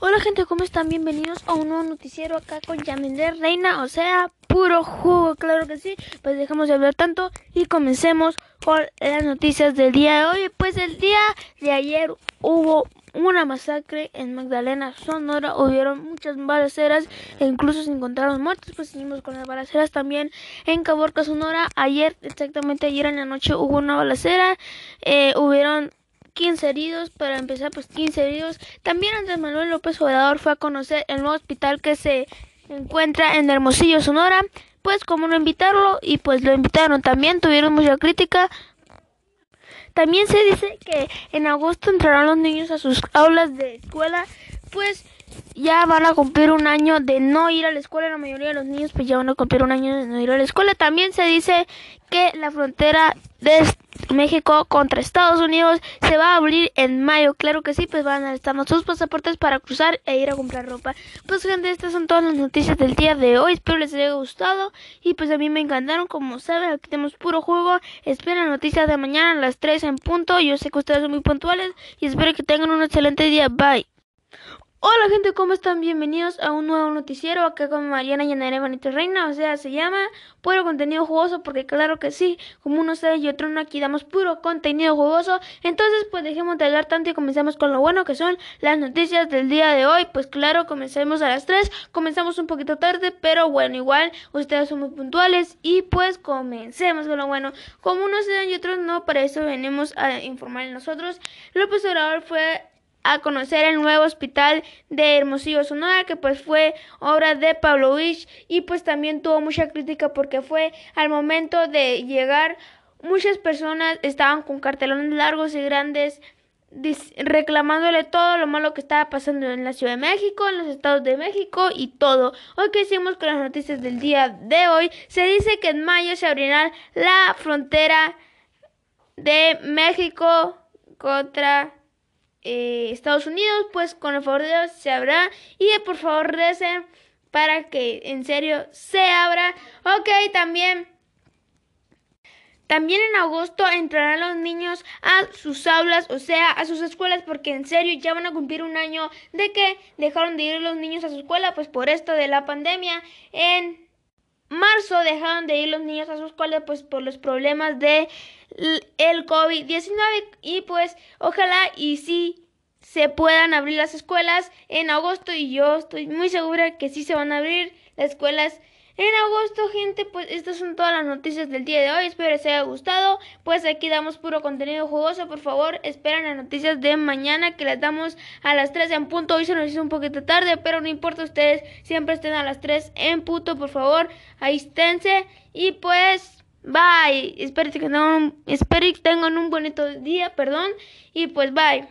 Hola gente, ¿cómo están? Bienvenidos a un nuevo noticiero acá con Yamile Reina, o sea, puro jugo, claro que sí. Pues dejamos de hablar tanto y comencemos con las noticias del día de hoy. Pues el día de ayer hubo una masacre en Magdalena, Sonora, hubieron muchas balaceras e incluso se encontraron muertos, pues seguimos con las balaceras también en Caborca, Sonora. Ayer, exactamente ayer en la noche hubo una balacera, eh, hubieron 15 heridos, para empezar pues 15 heridos. También Andrés Manuel López Obrador fue a conocer el nuevo hospital que se encuentra en Hermosillo, Sonora, pues como no invitarlo y pues lo invitaron también, tuvieron mucha crítica. También se dice que en agosto entrarán los niños a sus aulas de escuela, pues ya van a cumplir un año de no ir a la escuela, la mayoría de los niños pues ya van a cumplir un año de no ir a la escuela. También se dice que la frontera de México contra Estados Unidos se va a abrir en mayo. Claro que sí, pues van a estar sus pasaportes para cruzar e ir a comprar ropa. Pues gente, estas son todas las noticias del día de hoy. Espero les haya gustado y pues a mí me encantaron. Como saben, aquí tenemos puro juego. Esperen las noticias de mañana a las 3 en punto. Yo sé que ustedes son muy puntuales y espero que tengan un excelente día. Bye. Hola gente, ¿cómo están? Bienvenidos a un nuevo noticiero. Acá con Mariana Yanare Benito Reina, o sea, se llama Puro Contenido Jugoso porque claro que sí, como uno sabe y otro no, aquí damos puro contenido jugoso, entonces pues dejemos de hablar tanto y comencemos con lo bueno que son las noticias del día de hoy, pues claro, comencemos a las 3, comenzamos un poquito tarde, pero bueno, igual ustedes son muy puntuales. Y pues comencemos con lo bueno, como uno sabe y otros no, para eso venimos a informar nosotros, López Obrador fue a conocer el nuevo hospital de Hermosillo, Sonora, que pues fue obra de Pablo Pavlovich y pues también tuvo mucha crítica porque fue al momento de llegar muchas personas estaban con cartelones largos y grandes reclamándole todo lo malo que estaba pasando en la Ciudad de México, en los estados de México y todo. Hoy que hicimos con las noticias del día de hoy, se dice que en mayo se abrirá la frontera de México contra eh, Estados Unidos, pues con el favor de Dios se abra y por favor recen para que en serio se abra. Ok, también. También en agosto entrarán los niños a sus aulas, o sea, a sus escuelas, porque en serio ya van a cumplir un año de que dejaron de ir los niños a su escuela, pues por esto de la pandemia. En marzo dejaron de ir los niños a su escuela pues por los problemas de el COVID-19 y pues ojalá y sí se puedan abrir las escuelas en agosto. Y yo estoy muy segura que sí se van a abrir las escuelas en agosto, gente, pues estas son todas las noticias del día de hoy. Espero les haya gustado. Pues aquí damos puro contenido jugoso. Por favor, esperen las noticias de mañana que las damos a las 3 en punto. Hoy se nos hizo un poquito tarde, pero no importa. Ustedes siempre estén a las 3 en punto, por favor. Ahí esténse. Y pues, bye. Espero que tengan un, espero que tengan un bonito día, perdón. Y pues, bye.